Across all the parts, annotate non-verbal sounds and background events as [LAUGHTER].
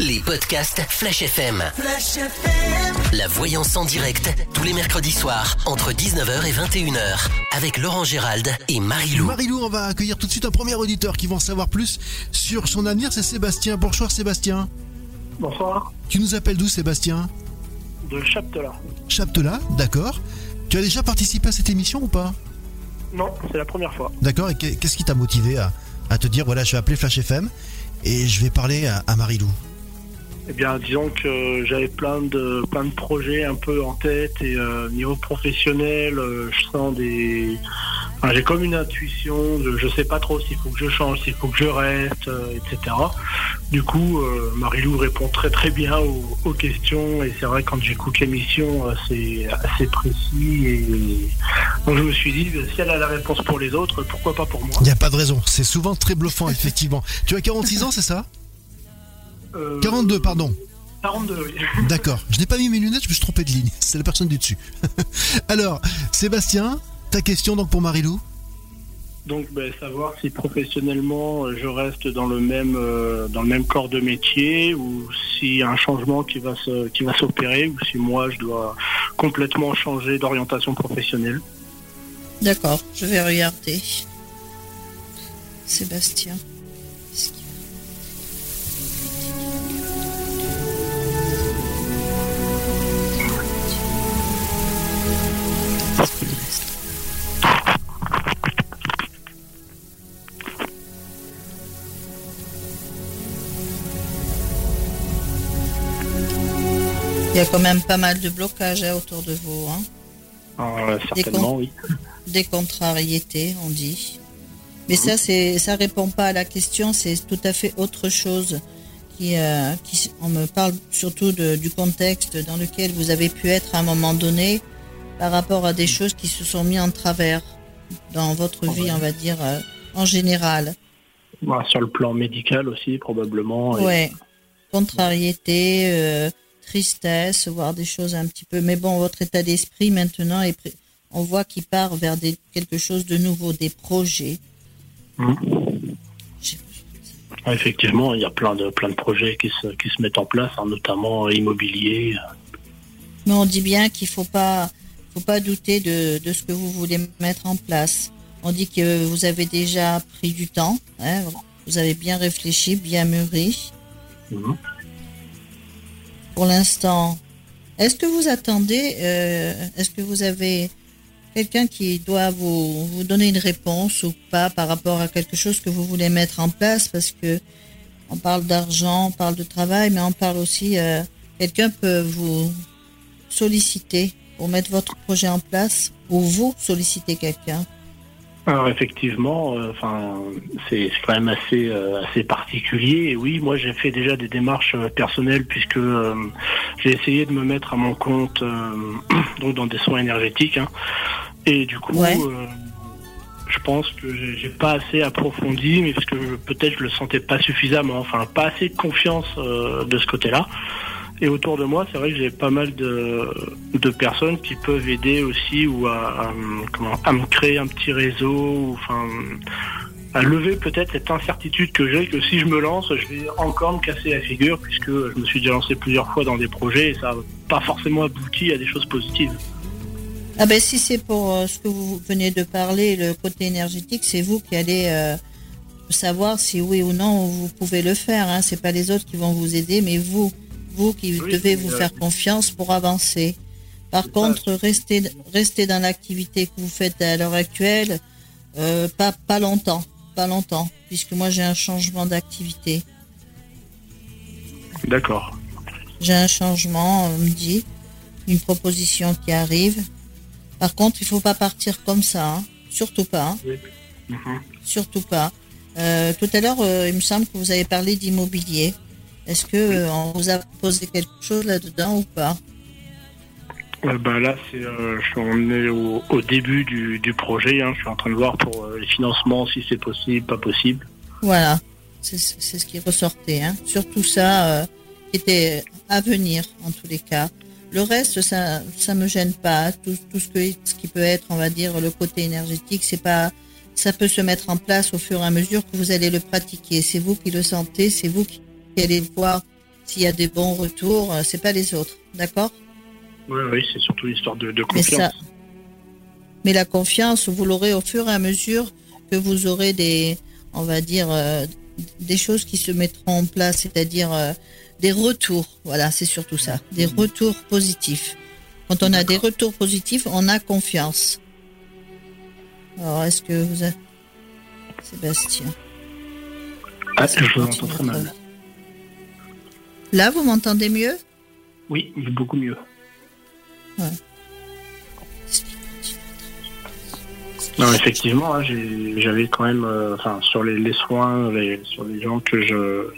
Les podcasts Flash FM. Flash FM. La voyance en direct, tous les mercredis soirs, entre 19h et 21h, avec Laurent Gérald et Marie-Lou. Marie-Lou, on va accueillir tout de suite un premier auditeur qui va en savoir plus sur son avenir, c'est Sébastien. Bonsoir Sébastien. Bonsoir. Tu nous appelles d'où Sébastien? De Chaptela. Chaptela, d'accord. Tu as déjà participé à cette émission ou pas? Non, c'est la première fois. D'accord, et qu'est-ce qui t'a motivé à, à, te dire, voilà, je vais appeler Flash FM et je vais parler à, à Marie-Lou? Eh bien, disons que j'avais plein de plein de projets un peu en tête et euh, niveau professionnel, euh, je sens des, j'ai comme une intuition, de, je sais pas trop s'il faut que je change, s'il faut que je reste, euh, etc. Du coup, euh, Marie-Lou répond très très bien aux, aux questions et c'est vrai quand j'écoute l'émission, c'est assez précis et donc je me suis dit si elle a la réponse pour les autres, pourquoi pas pour moi. Il n'y a pas de raison, c'est souvent très bluffant effectivement. tu as 46 ans, c'est ça? Euh, 42, pardon. 42, oui. [LAUGHS] D'accord. Je n'ai pas mis mes lunettes, je me suis trompé de ligne. [LAUGHS] C'est la personne du dessus. [LAUGHS] Alors, Sébastien, ta question donc pour Marilou? Donc, ben, savoir si professionnellement euh, je reste dans le même euh, dans le même corps de métier ou s'il y a un changement qui va se qui va s'opérer ou si moi je dois complètement changer d'orientation professionnelle. D'accord, je vais regarder. Sébastien. Il y a quand même pas mal de blocages hein, autour de vous. Hein. Euh, certainement, oui. Des contrariétés, on dit. Mais ça, c'est, ça répond pas à la question. C'est tout à fait autre chose. Qui, euh, qui, on me parle surtout de, du contexte dans lequel vous avez pu être à un moment donné par rapport à des choses qui se sont mis en travers dans votre vie, on va dire, euh, en général. Voilà, sur le plan médical aussi, probablement. et- Ouais. Contrariété, euh, tristesse, voir des choses un petit peu. Mais bon, votre état d'esprit maintenant, est on voit qu'il part vers des, quelque chose de nouveau, des projets. Ouais, Effectivement, il y a plein de plein de projets qui se qui se mettent en place, hein, notamment immobilier. Mais on dit bien qu'il faut pas, faut pas douter de, de ce que vous voulez mettre en place. On dit que vous avez déjà pris du temps, hein, vous avez bien réfléchi, bien mûri. Mhm. Pour l'instant, est-ce que vous attendez, euh, est-ce que vous avez quelqu'un qui doit vous, vous donner une réponse ou pas par rapport à quelque chose que vous voulez mettre en place? Parce que on parle d'argent, on parle de travail, mais on parle aussi, euh, quelqu'un peut vous solliciter pour mettre votre projet en place ou vous solliciter quelqu'un. Alors effectivement, euh, enfin c'est c'est quand même assez euh, assez particulier. Et oui, moi j'ai fait déjà des démarches euh, personnelles puisque euh, j'ai essayé de me mettre à mon compte euh, [CLEARS THROAT] donc dans des soins énergétiques. hein. Et du coup, Ouais. euh, je pense que j'ai pas assez approfondi, mais parce que peut-être je le sentais pas suffisamment, enfin pas assez de confiance euh, de ce côté-là. Et autour de moi, c'est vrai que j'ai pas mal de, personnes qui peuvent aider aussi ou à, à me- comment, à me créer un petit réseau, enfin, à lever peut-être cette incertitude que j'ai que si je me lance, je vais encore me casser la figure puisque je me suis déjà lancé plusieurs fois dans des projets et ça n'a pas forcément abouti à des choses positives. Ah ben si c'est pour euh, ce que vous venez de parler, le côté énergétique, c'est vous qui allez euh, savoir si oui ou non vous pouvez le faire. Hein. C'est pas les autres qui vont vous aider, mais vous, vous qui Oui, devez vous euh, faire confiance pour avancer. Par contre, restez restez dans l'activité que vous faites à l'heure actuelle, euh, pas pas longtemps, pas longtemps, puisque moi j'ai un changement d'activité. D'accord. J'ai un changement, on me dit, une proposition qui arrive. Par contre, il faut pas partir comme ça, hein. surtout pas, hein. Mhm. surtout pas. Euh, tout à l'heure, euh, il me semble que vous avez parlé d'immobilier. Est-ce que euh, on vous a posé quelque chose là-dedans ou pas? Euh, ben là, c'est, euh, je suis on est au, au début du, du projet. hein. Je suis en train de voir pour euh, les financements si c'est possible, pas possible. Voilà, c'est c'est ce qui ressortait. Hein. Surtout ça, qui était à venir en tous les cas. Le reste, ça, ça me gêne pas. Tout, tout ce, que, ce qui peut être, on va dire, le côté énergétique, c'est pas, ça peut se mettre en place au fur et à mesure que vous allez le pratiquer. C'est vous qui le sentez, c'est vous qui allez voir S'il y a des bons retours, euh, c'est pas les autres, d'accord? Oui, oui, c'est surtout l'histoire de, de Mais confiance. ça, mais la confiance, vous l'aurez au fur et à mesure que vous aurez des, on va dire, euh, des choses qui se mettront en place, c'est-à-dire euh, des retours. Voilà, c'est surtout ça, des retours positifs. Quand on a des retours positifs, on a confiance. Alors, est-ce que vous avez... Sébastien. Ah, je vous entends très mal. Là, vous m'entendez mieux? Oui, beaucoup mieux. Non, effectivement, hein, j'ai- j'avais quand même, euh, enfin, sur les, les soins, les- sur les gens que je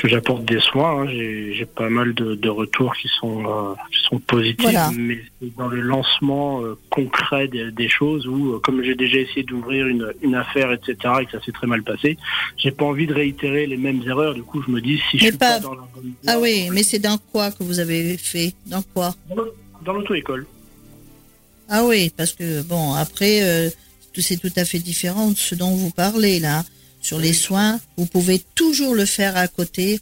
que j'apporte des soins, hein, j'ai pas mal de, de retours qui sont euh, qui sont positifs, Voilà. mais c'est dans le lancement euh, concret des, des choses où, euh, comme j'ai déjà essayé d'ouvrir une, une affaire, etc., et que ça s'est très mal passé, j'ai pas envie de réitérer les mêmes erreurs. Du coup, je me dis si je Mais suis pas- pas, dans la bonne Ah oui, mais c'est dans quoi que vous avez fait? Dans quoi? Dans l'auto-école. Ah oui, parce que bon, après, c'est tout à fait différent de ce dont vous parlez là. Sur les soins, vous pouvez toujours le faire à côté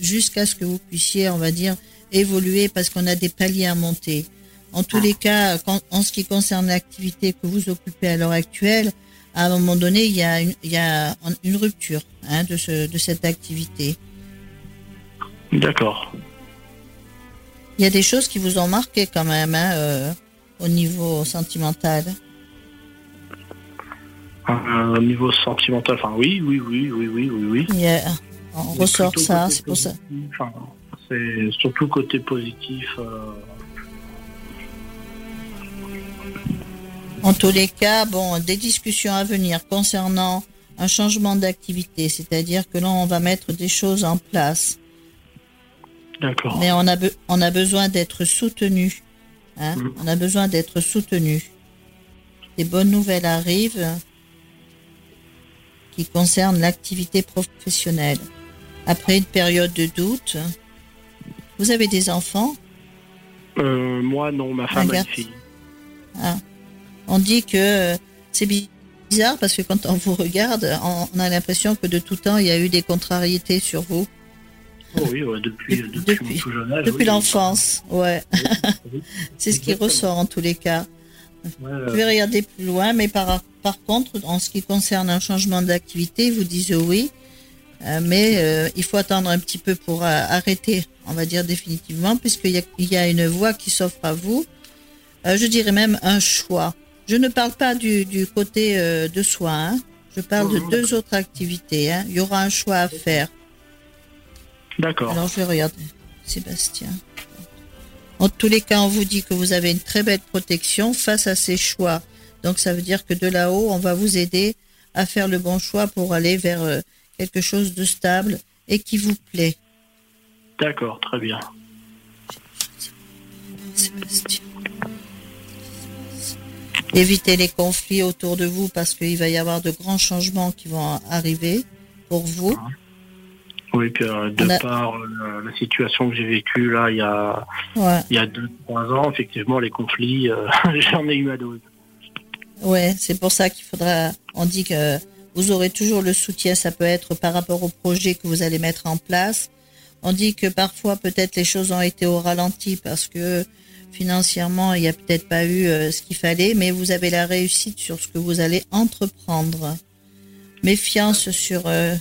jusqu'à ce que vous puissiez, on va dire, évoluer parce qu'on a des paliers à monter. En tous les cas, quand- en ce qui concerne l'activité que vous occupez à l'heure actuelle, à un moment donné, il y a une, il y a une rupture hein, de, ce, de cette activité. D'accord. Il y a des choses qui vous ont marqué quand même hein, euh, au niveau sentimental. Au niveau sentimental, enfin oui, oui, oui, oui, oui, oui, oui. On Mais ressort ça, c'est pour ça. enfin, c'est surtout côté positif. euh, En tous les cas, bon, des discussions à venir concernant un changement d'activité, c'est-à-dire que là, on va mettre des choses en place, D'accord. mais on a, be- on a besoin d'être soutenu. Hein Mm. On a besoin d'être soutenu. Des bonnes nouvelles arrivent qui concernent l'activité professionnelle. Après une période de doute, vous avez des enfants Euh, moi, non, ma femme a une fille. On dit que c'est bi- bizarre parce que quand on vous regarde, on, a l'impression que de tout temps, il y a eu des contrariétés sur vous. Oh oui, ouais, depuis, Depuis- depuis, depuis- mon tout jeune âge. Depuis oui. l'enfance, ouais. Oui. [LAUGHS] C'est ce qui ressort en tous les cas. Ouais, Je vais regarder plus loin, mais par, par contre, en ce qui concerne un changement d'activité, vous dites oui, euh, mais euh, il faut attendre un petit peu pour euh, arrêter, on va dire définitivement, puisqu'il y a, il y a une voie qui s'offre à vous. Je dirais même un choix. Je ne parle pas du, du côté de soi, hein. je parle de Mhm. deux autres activités. hein. Il y aura un choix à faire. D'accord. Alors je vais regarder. Sébastien. En tous les cas, on vous dit que vous avez une très belle protection face à ces choix. Donc ça veut dire que de là-haut, on va vous aider à faire le bon choix pour aller vers euh, quelque chose de stable et qui vous plaît. D'accord, très bien. Évitez les conflits autour de vous parce qu'il va y avoir de grands changements qui vont arriver pour vous. Oui, puis euh, de a- par euh, la, la situation que j'ai vécue là, il y a, Ouais. il y a deux, trois ans, effectivement, les conflits, euh, [LAUGHS] j'en ai eu ma dose. Ouais, c'est pour ça qu'il faudra. On dit que vous aurez toujours le soutien. Ça peut être par rapport au projet que vous allez mettre en place. On dit que parfois peut-être les choses ont été au ralenti parce que financièrement il n'y a peut-être pas eu euh, ce qu'il fallait, mais vous avez la réussite sur ce que vous allez entreprendre. Méfiance sur euh,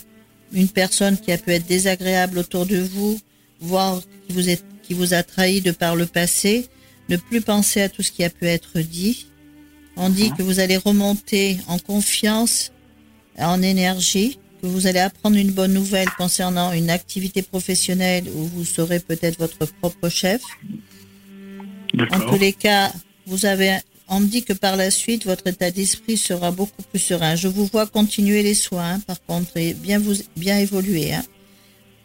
une personne qui a pu être désagréable autour de vous, voire qui vous, qui vous a trahi de par le passé. Ne plus penser à tout ce qui a pu être dit. On dit que vous allez remonter en confiance, en énergie, que vous allez apprendre une bonne nouvelle concernant une activité professionnelle où vous serez peut-être votre propre chef. En tous les cas, vous avez, on me dit que par la suite, votre état d'esprit sera beaucoup plus serein. Je vous vois continuer les soins, hein, par contre, et bien vous, bien évoluer, hein.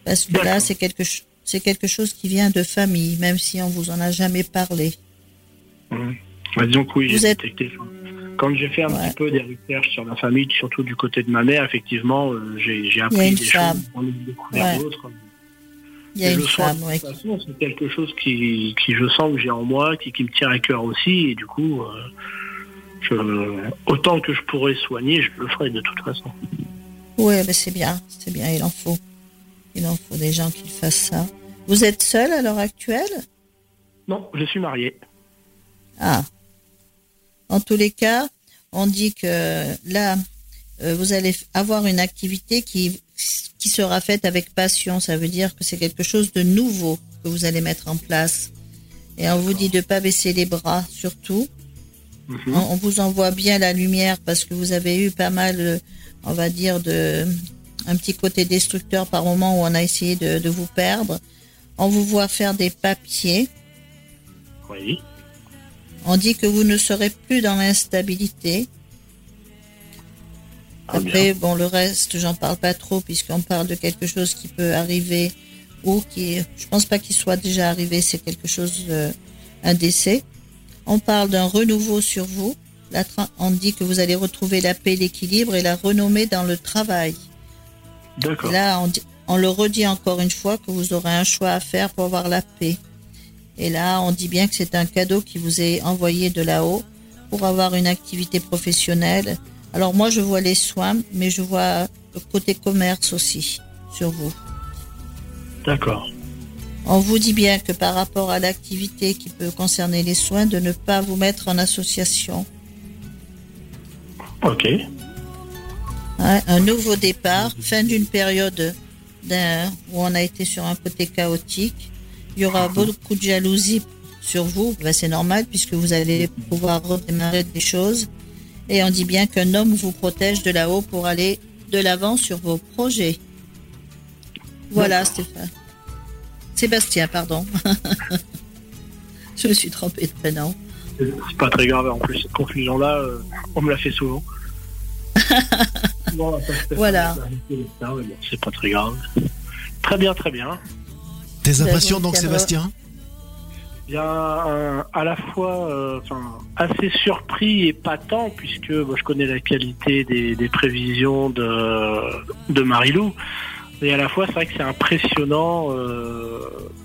Parce que là, c'est quelque, c'est quelque chose qui vient de famille, même si on vous en a jamais parlé. Bah, disons que oui, j'ai êtes- détecté. Quand j'ai fait un Ouais. petit peu des recherches sur la famille, surtout du côté de ma mère, effectivement, euh, j'ai a appris des femme. choses, découvert Ouais. d'autres. Il y a une femme, de ouais, toute façon, c'est quelque chose qui, qui je sens que j'ai en moi, qui, qui me tient à cœur aussi, et du coup, euh, je- autant que je pourrais soigner, je le ferai de toute façon. Ouais, ben c'est bien, c'est bien, il en faut. Il en faut des gens qui fassent ça. Vous êtes seul à l'heure actuelle? Non, je suis marié. Ah. En tous les cas, on dit que là, euh, vous allez avoir une activité qui, qui sera faite avec passion. Ça veut dire que c'est quelque chose de nouveau que vous allez mettre en place. Et on vous dit de ne pas baisser les bras, surtout. Mhm. On, on vous envoie bien la lumière parce que vous avez eu pas mal, euh, on va dire, de un petit côté destructeur par moment où on a essayé de, de vous perdre. On vous voit faire des papiers. Oui. On dit que vous ne serez plus dans l'instabilité. Ah. Après, bon, le reste, j'en parle pas trop puisqu'on parle de quelque chose qui peut arriver ou qui, je pense pas qu'il soit déjà arrivé, c'est quelque chose, euh, un décès. On parle d'un renouveau sur vous. La on dit que vous allez retrouver la paix, l'équilibre et la renommée dans le travail. D'accord. là, on, dit- on le redit encore une fois que vous aurez un choix à faire pour avoir la paix. Et là, on dit bien que c'est un cadeau qui vous est envoyé de là-haut pour avoir une activité professionnelle. Alors moi, je vois les soins, mais je vois le côté commerce aussi sur vous. D'accord. On vous dit bien que par rapport à l'activité qui peut concerner les soins, de ne pas vous mettre en association. Ok. Hein, un nouveau départ, fin d'une période d'un- où on a été sur un côté chaotique. Il y aura beaucoup de jalousie sur vous. Ben, c'est normal puisque vous allez pouvoir redémarrer des choses. Et on dit bien qu'un homme vous protège de là-haut pour aller de l'avant sur vos projets. Voilà, Stéphane. Sébastien, pardon. [LAUGHS] Je me suis trompée de prénom. C'est pas très grave. En plus, cette confusion-là, euh, on me l'a fait souvent. [LAUGHS] Bon, Voilà. C'est pas très grave. Très bien, très bien. Tes impressions donc, Sébastien Il y a un- à la fois euh, enfin, assez surpris et pas tant, puisque moi, je connais la qualité des, des prévisions de, de Marilou. Et à la fois, c'est vrai que c'est impressionnant euh,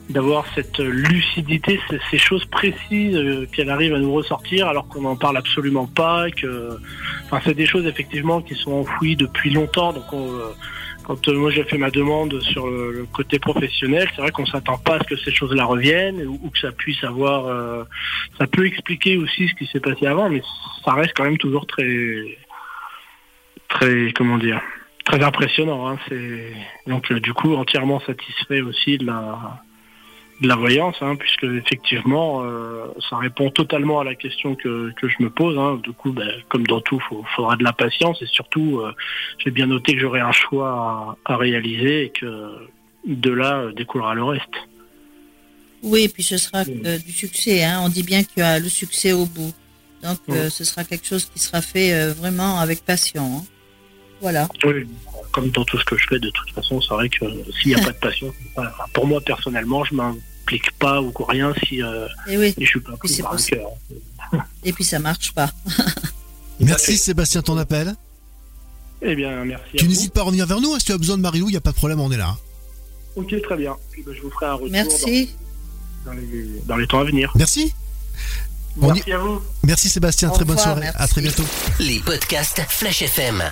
d'avoir cette lucidité, ces, ces choses précises euh, qu'elle arrive à nous ressortir alors qu'on n'en parle absolument pas. Que, enfin, c'est des choses effectivement qui sont enfouies depuis longtemps. Donc, on, euh, quand euh, moi j'ai fait ma demande sur le, côté professionnel, c'est vrai qu'on s'attend pas à ce que ces choses-là reviennent ou, ou que ça puisse avoir, euh, ça peut expliquer aussi ce qui s'est passé avant, mais ça reste quand même toujours très, très, comment dire, très impressionnant. Hein, c'est donc euh, du coup entièrement satisfait aussi de la, de la voyance, hein, puisque effectivement euh, ça répond totalement à la question que, que je me pose. Hein. Du coup, ben, comme dans tout, il faudra de la patience et surtout, euh, j'ai bien noté que j'aurai un choix à, à réaliser et que de là euh, découlera le reste. Oui, et puis ce sera euh, du succès. Hein. On dit bien qu'il y a le succès au bout. Donc euh, ce sera quelque chose qui sera fait vraiment avec passion. Voilà. Oui, comme dans tout ce que je fais, de toute façon, c'est vrai que s'il n'y a pas de passion, pour moi personnellement, je m'implique pas ou rien si, euh, Et oui. si je suis pas pris par le possible. cœur. Et puis ça marche pas. [LAUGHS] Merci. Sébastien, ton appel. Eh bien, merci. Tu n'hésites pas à revenir vers nous, hein, si tu as besoin de Marilou, il n'y a pas de problème, on est là. Ok, très bien. Puis, ben, je vous ferai un retour Merci. Dans, dans les, dans les temps à venir. Merci. Merci à vous. Merci Sébastien, Au très bonne soirée. merci. À très bientôt. Les podcasts Flash FM.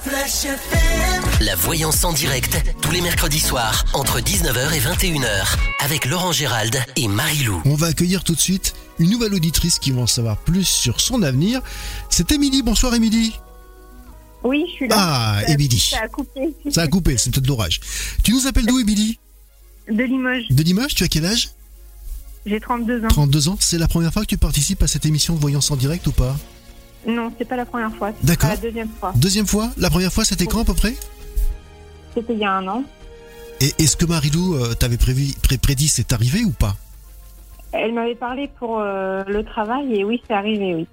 La voyance en direct, tous les mercredis soirs, entre 19h et 21h, avec Laurent Gérald et Marie-Lou. On va accueillir tout de suite une nouvelle auditrice qui va en savoir plus sur son avenir. C'est Émilie. Bonsoir Émilie. Oui, je suis là. Ah, Ça- Émilie. Ça a coupé. Ça a coupé, c'est peut-être l'orage. Tu nous appelles d'où Émilie? De Limoges. De Limoges, tu as quel âge? J'ai 32 ans. 32 ans. C'est la première fois que tu participes à cette émission de voyance en direct ou pas Non, c'est pas la première fois. C'est D'accord. la deuxième fois. Deuxième fois La première fois, c'était quand à peu près C'était il y a un an. Et est-ce que Marilou euh, t'avait prévu, pré- prédit c'est arrivé ou pas Elle m'avait parlé pour euh, le travail et oui, c'est arrivé, oui.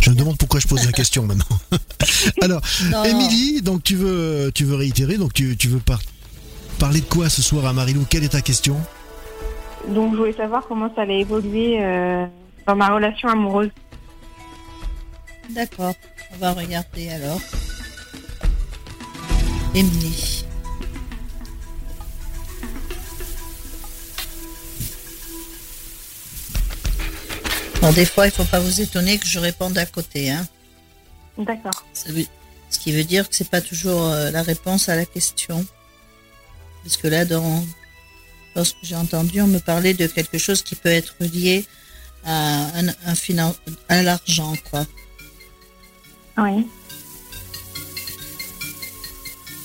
Je me demande pourquoi je pose la question maintenant. [LAUGHS] Alors. Émilie, donc tu veux, tu veux réitérer, donc tu, tu veux par- parler de quoi ce soir à Marilou? Quelle est ta question? Donc je voulais savoir comment ça allait évoluer euh, dans ma relation amoureuse. D'accord. On va regarder alors. Émilie. Bon, des fois, il faut pas vous étonner que je réponde à côté. Hein. D'accord. Ce qui veut dire que c'est pas toujours euh, la réponse à la question. Parce que là, dans, lorsque j'ai entendu, on me parlait de quelque chose qui peut être lié à, un, un à l'argent, quoi. Oui.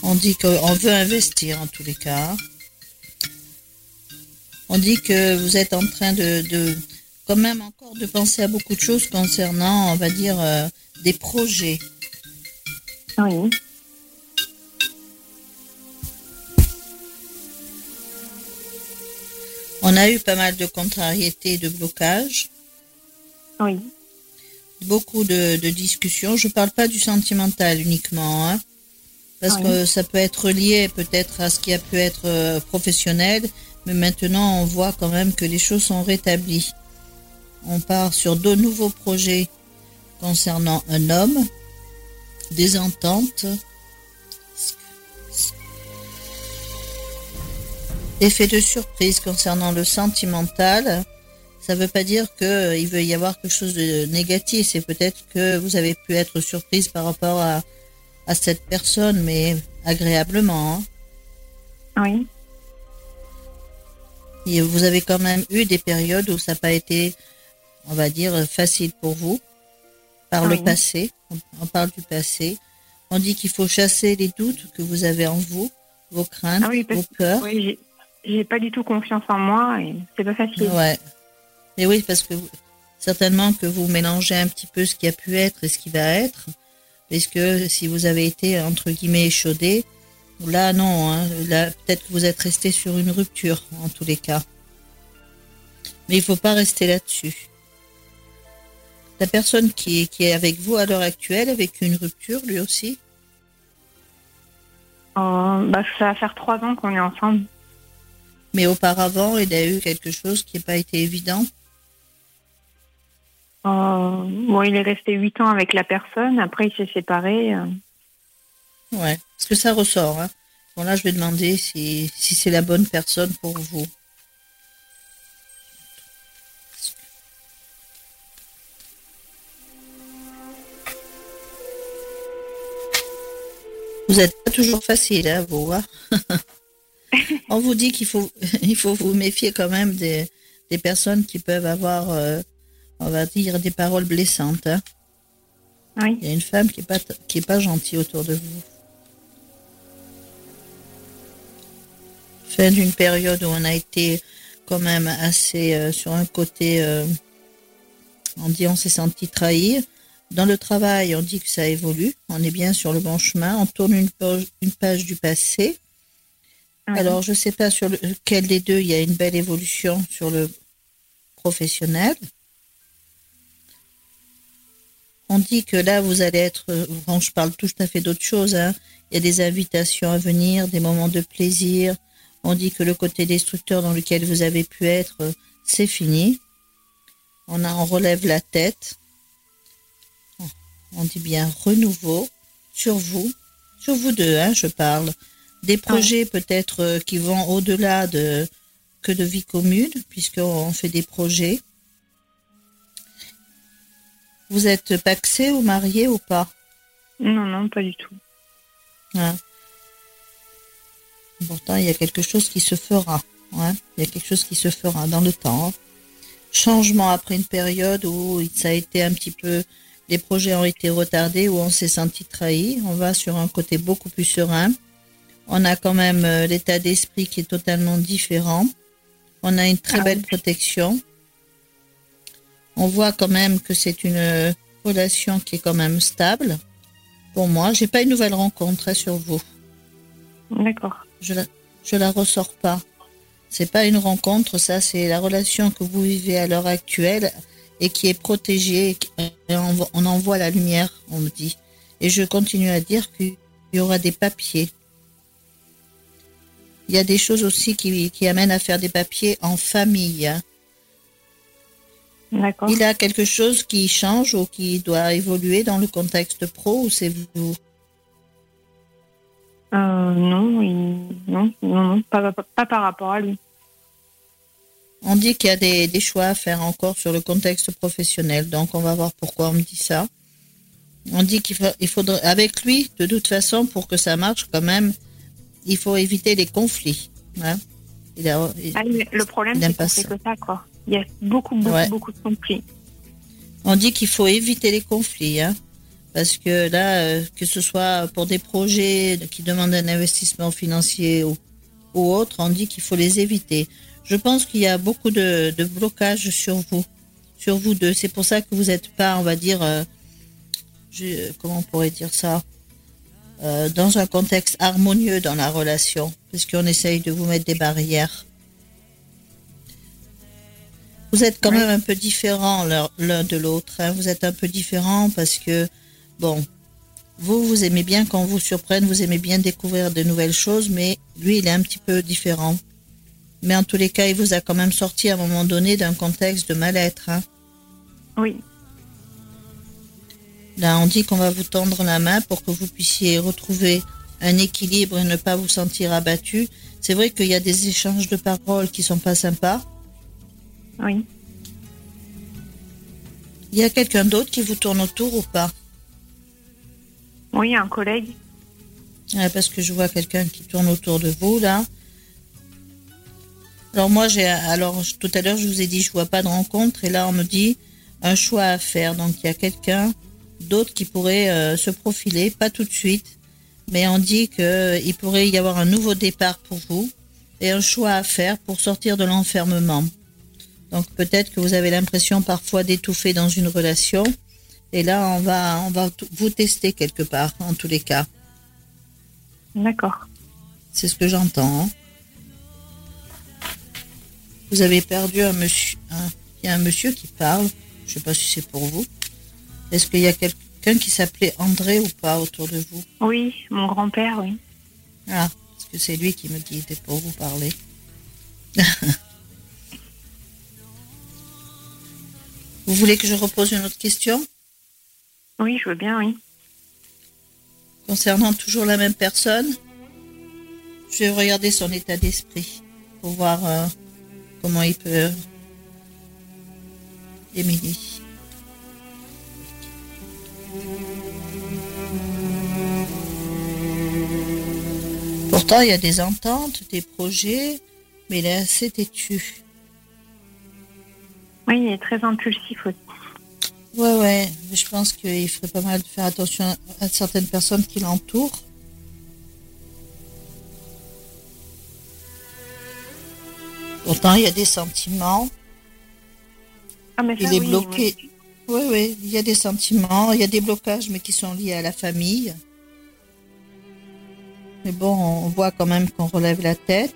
On dit qu'on veut investir en tous les cas. On dit que vous êtes en train de, de quand même encore de penser à beaucoup de choses concernant, on va dire, euh, des projets. Oui. On a eu pas mal de contrariétés, de blocages. Oui. Beaucoup de, discussions. Je ne parle pas du sentimental uniquement, hein, parce que ça peut être lié peut-être à ce qui a pu être euh, professionnel, mais maintenant on voit quand même que les choses sont rétablies. On part sur deux nouveaux projets concernant un homme, des ententes, Effet de surprise concernant le sentimental, ça ne veut pas dire qu'il euh, veut y avoir quelque chose de négatif. C'est peut-être que vous avez pu être surprise par rapport à, cette personne, mais agréablement. Hein. Oui. Et vous avez quand même eu des périodes où ça n'a pas été, on va dire, facile pour vous, par le passé. On, parle du passé. On dit qu'il faut chasser les doutes que vous avez en vous, vos craintes, ah vos peurs j'ai pas du tout confiance en moi et c'est pas facile. Ouais. Et oui, parce que certainement que vous mélangez un petit peu ce qui a pu être et ce qui va être. Parce que si vous avez été, entre guillemets, échaudé, là, non. Hein, là, peut-être que vous êtes resté sur une rupture, en tous les cas. Mais il faut pas rester là-dessus. La personne qui est, qui est avec vous à l'heure actuelle, avec une rupture, lui aussi? Euh, bah, Ça va faire trois ans qu'on est ensemble. Mais auparavant, il y a eu quelque chose qui n'a pas été évident euh, bon, il est resté huit ans avec la personne. Après, il s'est séparé. Euh. Ouais, parce que ça ressort. Hein. Bon, là, je vais demander si, si c'est la bonne personne pour vous. Vous n'êtes pas toujours facile, hein, vous. Hein [LAUGHS] on vous dit qu'il faut, [LAUGHS] il faut vous méfier quand même des, personnes qui peuvent avoir, euh, on va dire, des paroles blessantes. Hein. Oui. Il y a une femme qui n'est pas, qui est pas gentille autour de vous. Fin d'une période où on a été quand même assez euh, sur un côté, euh, on dit on s'est senti trahi. Dans le travail, on dit que ça évolue, on est bien sur le bon chemin, on tourne une une page du passé. Alors, je ne sais pas sur lequel des deux il y a une belle évolution sur le professionnel. On dit que là, vous allez être, bon, je parle tout à fait d'autre chose, hein. il y a des invitations à venir, des moments de plaisir. On dit que le côté destructeur dans lequel vous avez pu être, c'est fini. On, a, on relève la tête. On dit bien renouveau sur vous, sur vous deux, hein, je parle des projets peut-être euh, qui vont au-delà de que de vie commune, puisqu'on fait des projets. Vous êtes paxé ou marié ou pas? Non, non, pas du tout. Ah. Pourtant, il y a quelque chose qui se fera. Hein. Il y a quelque chose qui se fera dans le temps. Changement après une période où ça a été un petit peu, les projets ont été retardés, où on s'est senti trahi. On va sur un côté beaucoup plus serein. On a quand même euh, l'état d'esprit qui est totalement différent. On a une très ah belle protection. On voit quand même que c'est une euh, relation qui est quand même stable. Pour moi, j'ai pas une nouvelle rencontre hein, sur vous. D'accord. Je la, je la ressors pas. C'est pas une rencontre, ça, c'est la relation que vous vivez à l'heure actuelle et qui est protégée. Et on, on en voit la lumière, on me dit. Et je continue à dire qu'il y aura des papiers il y a des choses aussi qui, amènent à faire des papiers en famille. D'accord. Il y a quelque chose qui change ou qui doit évoluer dans le contexte pro ou c'est vous? Euh, non, non, non, pas, par rapport à lui. On dit qu'il y a des, choix à faire encore sur le contexte professionnel, donc on va voir pourquoi on me dit ça. On dit qu'il il faudrait, avec lui, de toute façon, pour que ça marche quand même, il faut éviter les conflits. Hein. Ah, le problème, c'est que ça, quoi. Il y a beaucoup, beaucoup, beaucoup de conflits. On dit qu'il faut éviter les conflits, hein, parce que là, euh, que ce soit pour des projets qui demandent un investissement financier ou, ou autre, on dit qu'il faut les éviter. Je pense qu'il y a beaucoup de, de blocages sur vous, sur vous deux. C'est pour ça que vous n'êtes pas, on va dire, euh, je, comment on pourrait dire ça, euh, dans un contexte harmonieux dans la relation, puisqu'on essaye de vous mettre des barrières. Vous êtes quand même un peu différents l'un de l'autre. Hein. Vous êtes un peu différents parce que, bon, vous, vous aimez bien quand vous surprenne, vous aimez bien découvrir de nouvelles choses, mais lui, il est un petit peu différent. Mais en tous les cas, il vous a quand même sorti à un moment donné d'un contexte de mal-être. Hein. Oui. Là, on dit qu'on va vous tendre la main pour que vous puissiez retrouver un équilibre et ne pas vous sentir abattu. C'est vrai qu'il y a des échanges de paroles qui sont pas sympas. Oui. Il y a quelqu'un d'autre qui vous tourne autour ou pas? Oui, un collègue. parce que je vois quelqu'un qui tourne autour de vous là. Alors moi j'ai alors tout à l'heure je vous ai dit je vois pas de rencontre et là on me dit un choix à faire donc il y a quelqu'un d'autre qui pourrait euh, se profiler pas tout de suite mais on dit qu'il pourrait y avoir un nouveau départ pour vous et un choix à faire pour sortir de l'enfermement. Donc peut-être que vous avez l'impression parfois d'étouffer dans une relation. Et là, on va, on va vous tester quelque part, en tous les cas. D'accord. C'est ce que j'entends. Hein. Vous avez perdu un monsieur. il y a un monsieur qui parle. Je ne sais pas si c'est pour vous. Est-ce qu'il y a quelqu'un qui s'appelait André ou pas autour de vous? Oui, mon grand-père, oui. Ah, parce que c'est lui qui me c'était pour vous parler. [LAUGHS] Vous voulez que je repose une autre question? Oui, je veux bien, oui. Concernant toujours la même personne, je vais regarder son état d'esprit pour voir euh, comment il peut. Émilie. Pourtant, il y a des ententes, des projets, mais il est assez têtu. Oui, il est très impulsif aussi. Ouais, ouais. Je pense qu'il ferait pas mal de faire attention à certaines personnes qui l'entourent. Pourtant, il y a des sentiments. Ah, mais il est bloqué. Oui, oui, il y a des sentiments, il y a des blocages, mais qui sont liés à la famille. Mais bon, on voit quand même qu'on relève la tête.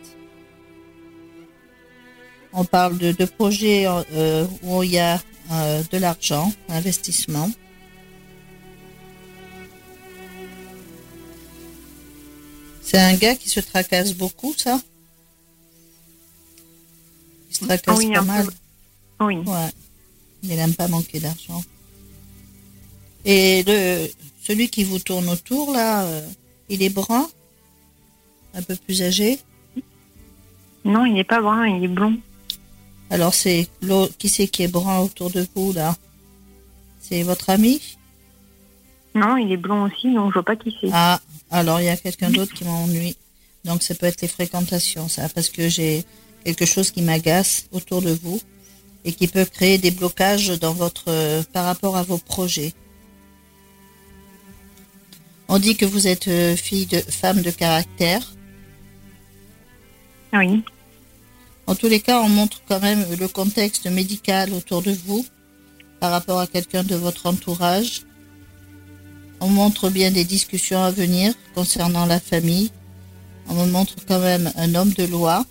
On parle de, projets euh, où il y a euh, de l'argent, investissement. C'est un gars qui se tracasse beaucoup, ça Il se tracasse oui, pas mal. Oui. Ouais. Il n'aime pas manquer d'argent. Et le, celui qui vous tourne autour, là, euh, il est brun? Un peu plus âgé? Non, il n'est pas brun, il est blond. Alors, c'est qui c'est qui est brun autour de vous, là? C'est votre ami? Non, il est blond aussi, donc je vois pas qui c'est. Ah, alors il y a quelqu'un d'autre qui m'ennuie. Donc, ça peut être les fréquentations, ça, parce que j'ai quelque chose qui m'agace autour de vous et qui peut créer des blocages dans votre par rapport à vos projets. On dit que vous êtes euh, fille de femme de caractère. Oui. En tous les cas, on montre quand même le contexte médical autour de vous par rapport à quelqu'un de votre entourage. On montre bien des discussions à venir concernant la famille. On me montre quand même un homme de loi.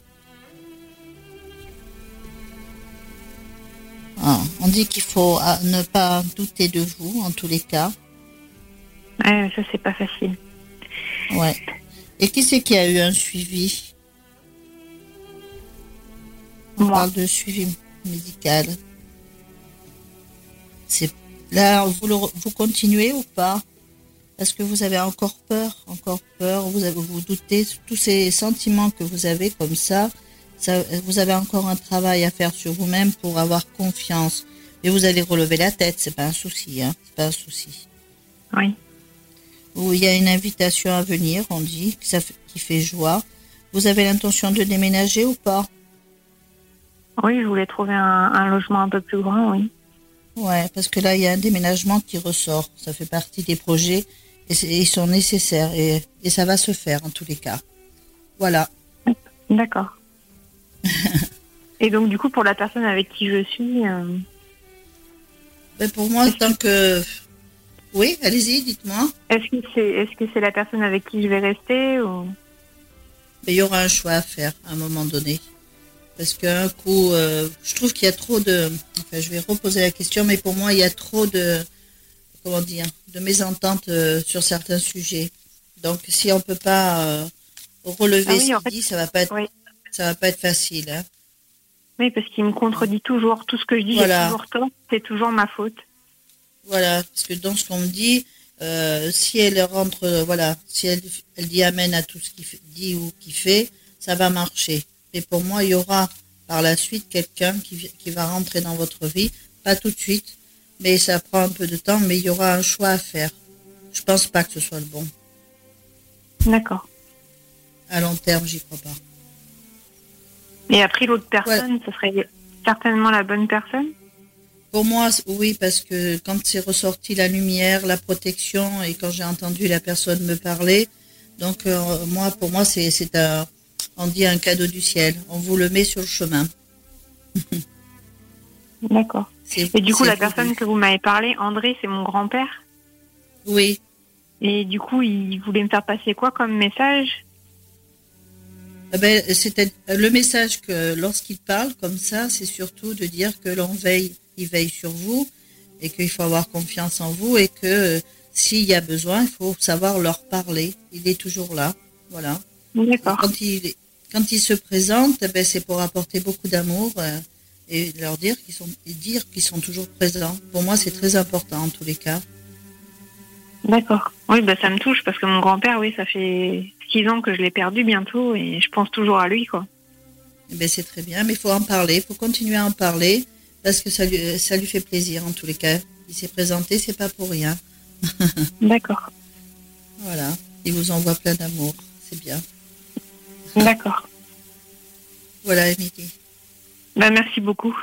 On dit qu'il faut ah, ne pas douter de vous en tous les cas. Ouais, ça c'est pas facile. Ouais. Et qui c'est qui a eu un suivi? On parle de suivi médical. C'est là, vous, vous continuez ou pas? Est-ce que vous avez encore peur, encore peur Vous avez, vous doutez tous ces sentiments que vous avez comme ça, ça vous avez encore un travail à faire sur vous-même pour avoir confiance. Et vous allez relever la tête, c'est pas un souci, hein C'est pas un souci. Oui. où il y a une invitation à venir, on dit, que ça fait- qui fait joie. Vous avez l'intention de déménager ou pas? Oui, je voulais trouver un, un logement un peu plus grand, oui. Ouais, parce que là, il y a un déménagement qui ressort. Ça fait partie des projets et ils sont nécessaires et, et ça va se faire en tous les cas. Voilà. D'accord. [LAUGHS] Et donc, du coup, pour la personne avec qui je suis, euh, Ben, pour moi, tant que... Oui, allez-y, dites-moi. est-ce que c'est que c'est la personne avec qui je vais rester ou? Mais il y aura un choix à faire à un moment donné. Parce qu'un coup, euh, je trouve qu'il y a trop de... Enfin, je vais reposer la question, mais pour moi, il y a trop de... Comment dire De mésententes euh, sur certains sujets. Donc, si on peut pas relever Ah oui, ce en qu'il fait, dit, ça va pas être, oui. Ça va pas être facile. Hein. Oui, parce qu'il me contredit toujours. Tout ce que je dis, Voilà. j'ai toujours tort. C'est toujours ma faute. Voilà, parce que dans ce qu'on me dit, euh, si elle rentre, euh, voilà, si elle, elle dit amen à tout ce qu'il dit ou qu'il fait, ça va marcher. Et pour moi, il y aura par la suite quelqu'un qui, qui va rentrer dans votre vie, pas tout de suite, mais ça prend un peu de temps, mais il y aura un choix à faire. Je pense pas que ce soit le bon. D'accord. À long terme, j'y crois pas. Et après, l'autre personne, ce serait certainement la bonne personne Pour moi, oui, parce que quand c'est ressorti la lumière, la protection, et quand j'ai entendu la personne me parler, donc euh, moi, pour moi, c'est un, on dit un cadeau du ciel. On vous le met sur le chemin. [LAUGHS] D'accord. Et du coup, la personne que vous m'avez parlé, André, c'est mon grand-père? Oui, Et du coup, il voulait me faire passer quoi comme message? Eh ben, c'était le message que lorsqu'il parle comme ça, c'est surtout de dire que l'on veille, il veille sur vous et qu'il faut avoir confiance en vous et que euh, s'il y a besoin, il faut savoir leur parler. Il est toujours là, voilà. D'accord. Quand il, quand il se présente, eh ben, c'est pour apporter beaucoup d'amour euh, et leur dire qu'ils sont, et dire qu'ils sont toujours présents. Pour moi, c'est très important en tous les cas. D'accord. Oui, bah, ça me touche parce que mon grand-père, oui, ça fait six ans que je l'ai perdu bientôt et je pense toujours à lui, quoi. Eh ben, c'est très bien, mais il faut en parler, il faut continuer à en parler parce que ça lui, ça lui fait plaisir en tous les cas. Il s'est présenté, c'est pas pour rien. [LAUGHS] D'accord. Voilà, il vous envoie plein d'amour, c'est bien. D'accord. Voilà, Émilie. Bah, merci beaucoup.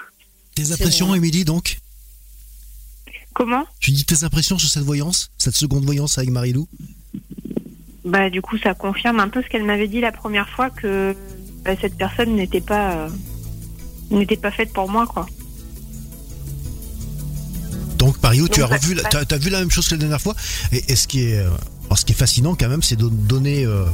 Tes impressions, bon. Émilie, donc? Comment? Tu dis tes impressions sur cette voyance, cette seconde voyance avec Marilou Bah, du coup, ça confirme un peu ce qu'elle m'avait dit la première fois que bah, cette personne n'était pas euh, n'était pas faite pour moi, quoi. Donc Marilou, tu as revu, t'as vu la même chose que la dernière fois? Et, et ce qui est, euh, alors, ce qui est fascinant quand même, c'est de donner, euh,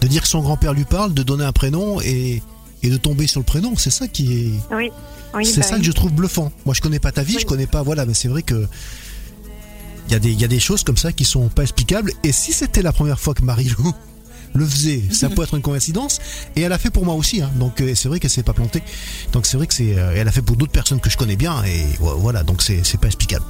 de dire que son grand-père lui parle, de donner un prénom et, et de tomber sur le prénom. C'est ça qui est, Oui. Oui, c'est bah ça oui. que je trouve bluffant. Moi, je connais pas ta vie, Oui. je connais pas, voilà, mais c'est vrai que il y a des, il y a des choses comme ça qui sont pas explicables. Et si c'était la première fois que Marilou le faisait, ça peut être une coïncidence. Et elle a fait pour moi aussi, hein. donc euh, c'est vrai qu'elle s'est pas plantée. Donc c'est vrai que c'est, euh, elle a fait pour d'autres personnes que je connais bien et vo- voilà, donc c'est, c'est pas explicable.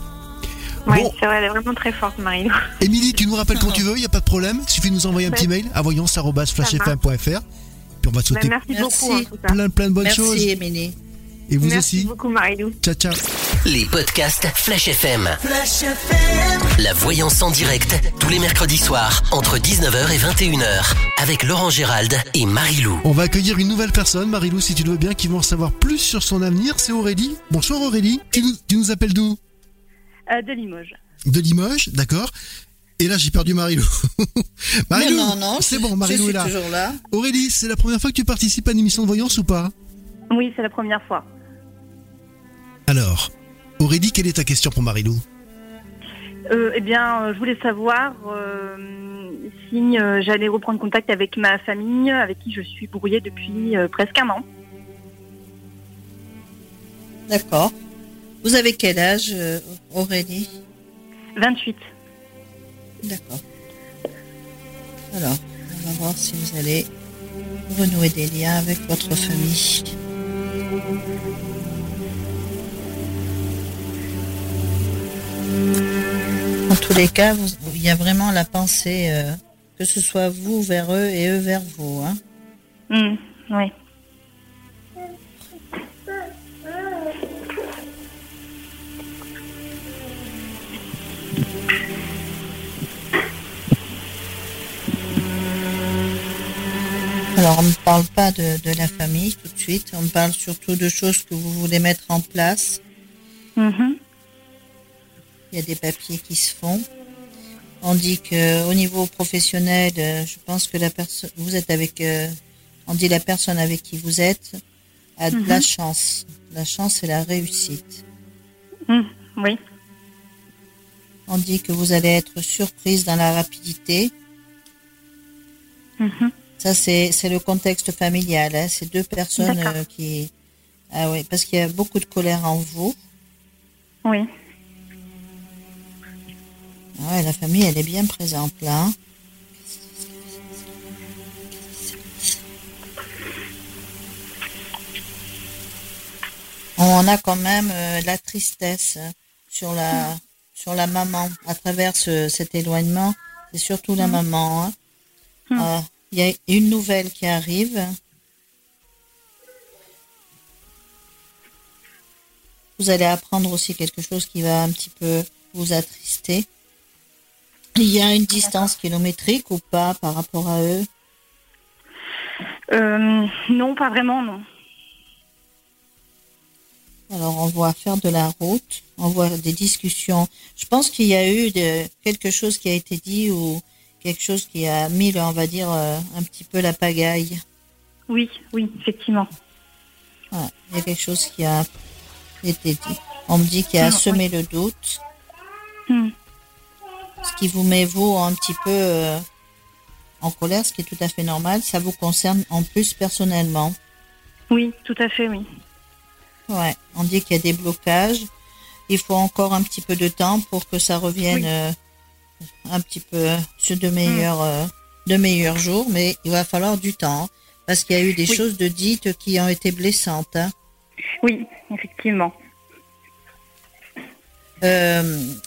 Oui, Bon. c'est vrai, elle est vraiment très forte, Marie. [LAUGHS] Émilie, tu nous rappelles quand tu veux, il y a pas de problème. Il suffit de nous envoyer un petit mail à voyance@flashfm.fr. Puis on va te souhaiter Bah, merci, Merci. beaucoup, en tout cas. plein plein de bonnes Merci, choses. Émilie. Et vous Merci aussi. beaucoup, Marilou. Ciao ciao. Les podcasts Flash FM. La voyance en direct, tous les mercredis soirs, entre 19h et 21h, avec Laurent Gérald et Marie-Lou. On va accueillir une nouvelle personne, Marilou, si tu le veux bien, qui va en savoir plus sur son avenir. C'est Aurélie. Bonsoir Aurélie. Tu nous, tu nous appelles d'où? Euh, de Limoges. De Limoges, d'accord. Et là, j'ai perdu Marilou. [LAUGHS] Marilou, non, non, non. c'est bon, Marilou est là. suis toujours là. Aurélie, c'est la première fois que tu participes à une émission de voyance ou pas? Oui, c'est la première fois. Aurélie, quelle est ta question pour Marilou? Euh, eh bien, euh, je voulais savoir euh, si euh, j'allais reprendre contact avec ma famille, avec qui je suis brouillée depuis euh, presque un an. D'accord. Vous avez quel âge, Aurélie? 28. D'accord. Alors, on va voir si vous allez renouer des liens avec votre famille. En tous les cas, il y a vraiment la pensée, euh, que ce soit vous vers eux et eux vers vous. Hein. Hmm, oui. Alors, on ne parle pas de, la famille tout de suite, on parle surtout de choses que vous voulez mettre en place. Mmh. Il y a des papiers qui se font. On dit que au niveau professionnel, euh, je pense que la personne, vous êtes avec, euh, on dit la personne avec qui vous êtes a de la chance. La chance et la réussite. Mhm. Oui. On dit que vous allez être surprise dans la rapidité. Mhm. Ça, c'est le contexte familial. Hein. C'est deux personnes euh, qui... Ah oui, parce qu'il y a beaucoup de colère en vous. Oui. Ah ouais, la famille, elle est bien présente là. On a quand même euh, la tristesse sur la sur la maman à travers ce- cet éloignement. C'est surtout la maman. hein. Mm. Euh, Il y a une nouvelle qui arrive. Vous allez apprendre aussi quelque chose qui va un petit peu vous attrister. Il y a une distance kilométrique ou pas par rapport à eux? Euh, non, pas vraiment, non. Alors on voit faire de la route, on voit des discussions. Je pense qu'il y a eu de, quelque chose qui a été dit ou quelque chose qui a mis, on va dire, euh, un petit peu la pagaille. Oui, oui, effectivement. Il y a quelque chose qui a été dit. On me dit qu'il a Mm, semé le doute, Hmm. Ce qui vous met vous un petit peu euh, en colère, ce qui est tout à fait normal. Ça vous concerne en plus personnellement. Oui, tout à fait, oui. Ouais, on dit qu'il y a des blocages. Il faut encore un petit peu de temps pour que ça revienne Oui. euh, un petit peu sur de meilleurs, euh, de meilleurs jours, mais il va falloir du temps hein, parce qu'il y a eu des Oui. choses de dites qui ont été blessantes. hein. Oui, effectivement. Euh,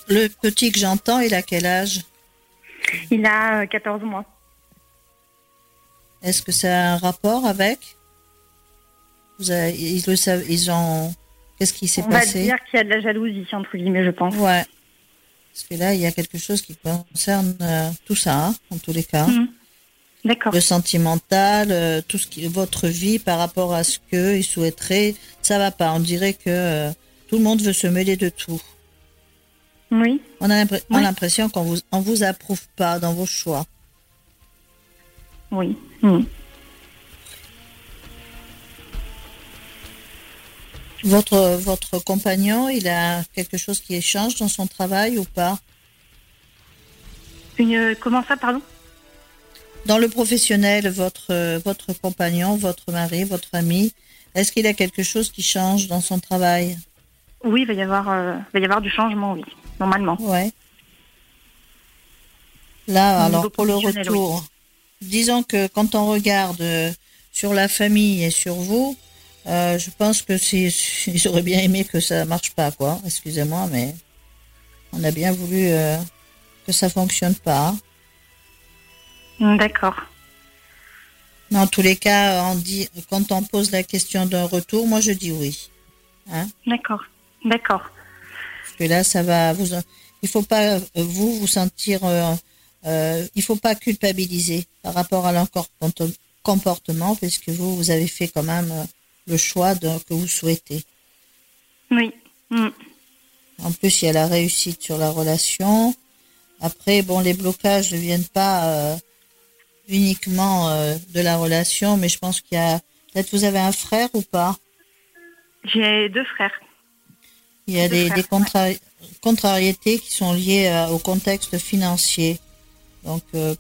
le petit que j'entends, il a quel âge? Il a euh, 14 mois. Est-ce que ça a un rapport avec? Vous avez- ils le savent, ils ont. Qu'est-ce qui s'est On va passé? dire qu'il y a de la jalousie, entre guillemets, je pense. Ouais. Parce que là, il y a quelque chose qui concerne euh, tout ça, hein, en tous les cas. Mhm. D'accord. Le sentimental, euh, tout ce qui votre vie par rapport à ce qu'ils souhaiteraient, ça va pas. On dirait que euh, tout le monde veut se mêler de tout. Oui, On a Oui. l'impression qu'on vous on vous approuve pas dans vos choix. oui. Mhm. Votre votre compagnon, il a quelque chose qui échange dans son travail ou pas? Une, comment ça, pardon? Dans le professionnel, votre euh, votre compagnon, votre mari, votre ami, est-ce qu'il a quelque chose qui change dans son travail? Oui, il va y avoir, euh, il va y avoir du changement, oui, normalement. Ouais. Là, alors pour le retour, disons que quand on regarde euh, sur la famille et sur vous, euh, je pense que c'est, [LAUGHS] ils auraient bien aimé que ça marche pas, quoi. Excusez-moi, mais on a bien voulu euh, que ça fonctionne pas. D'accord. Dans tous les cas, on dit, quand on pose la question d'un retour, moi je dis oui. D'accord. D'accord. Que là, ça va vous. Il faut pas euh, vous vous sentir. euh, euh, il faut pas culpabiliser par rapport à leur comportement, puisque vous vous avez fait quand même euh, le choix de, que vous souhaitez. Oui. Mm. En plus, il y a la réussite sur la relation. Après, bon, les blocages ne viennent pas euh, uniquement euh, de la relation, mais je pense qu'il y a. Peut-être vous avez un frère ou pas? J'ai deux frères. Il y a des, frères, des contra- contrariétés qui sont liées euh, au contexte financier. Donc, euh,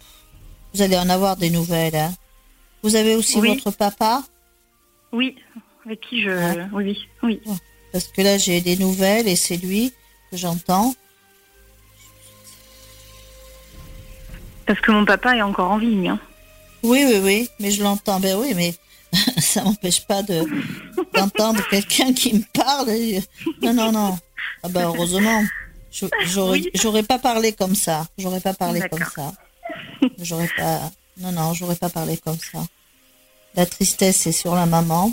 vous allez en avoir des nouvelles. hein. Vous avez aussi Oui. votre papa? Oui. Avec qui je. Oui, oui. Parce que là, j'ai des nouvelles et c'est lui que j'entends. Parce que mon papa est encore en vie, hein. Oui, oui, oui, mais je l'entends. Ben oui, mais [LAUGHS] ça m'empêche pas de d'entendre quelqu'un qui me parle. et- Non, non, non. Ah ben heureusement. Je- J'aurais Oui. pas parlé comme ça. J'aurais pas parlé comme ça. J'aurais pas. Non, non, j'aurais pas parlé comme ça. La tristesse, c'est sur la maman.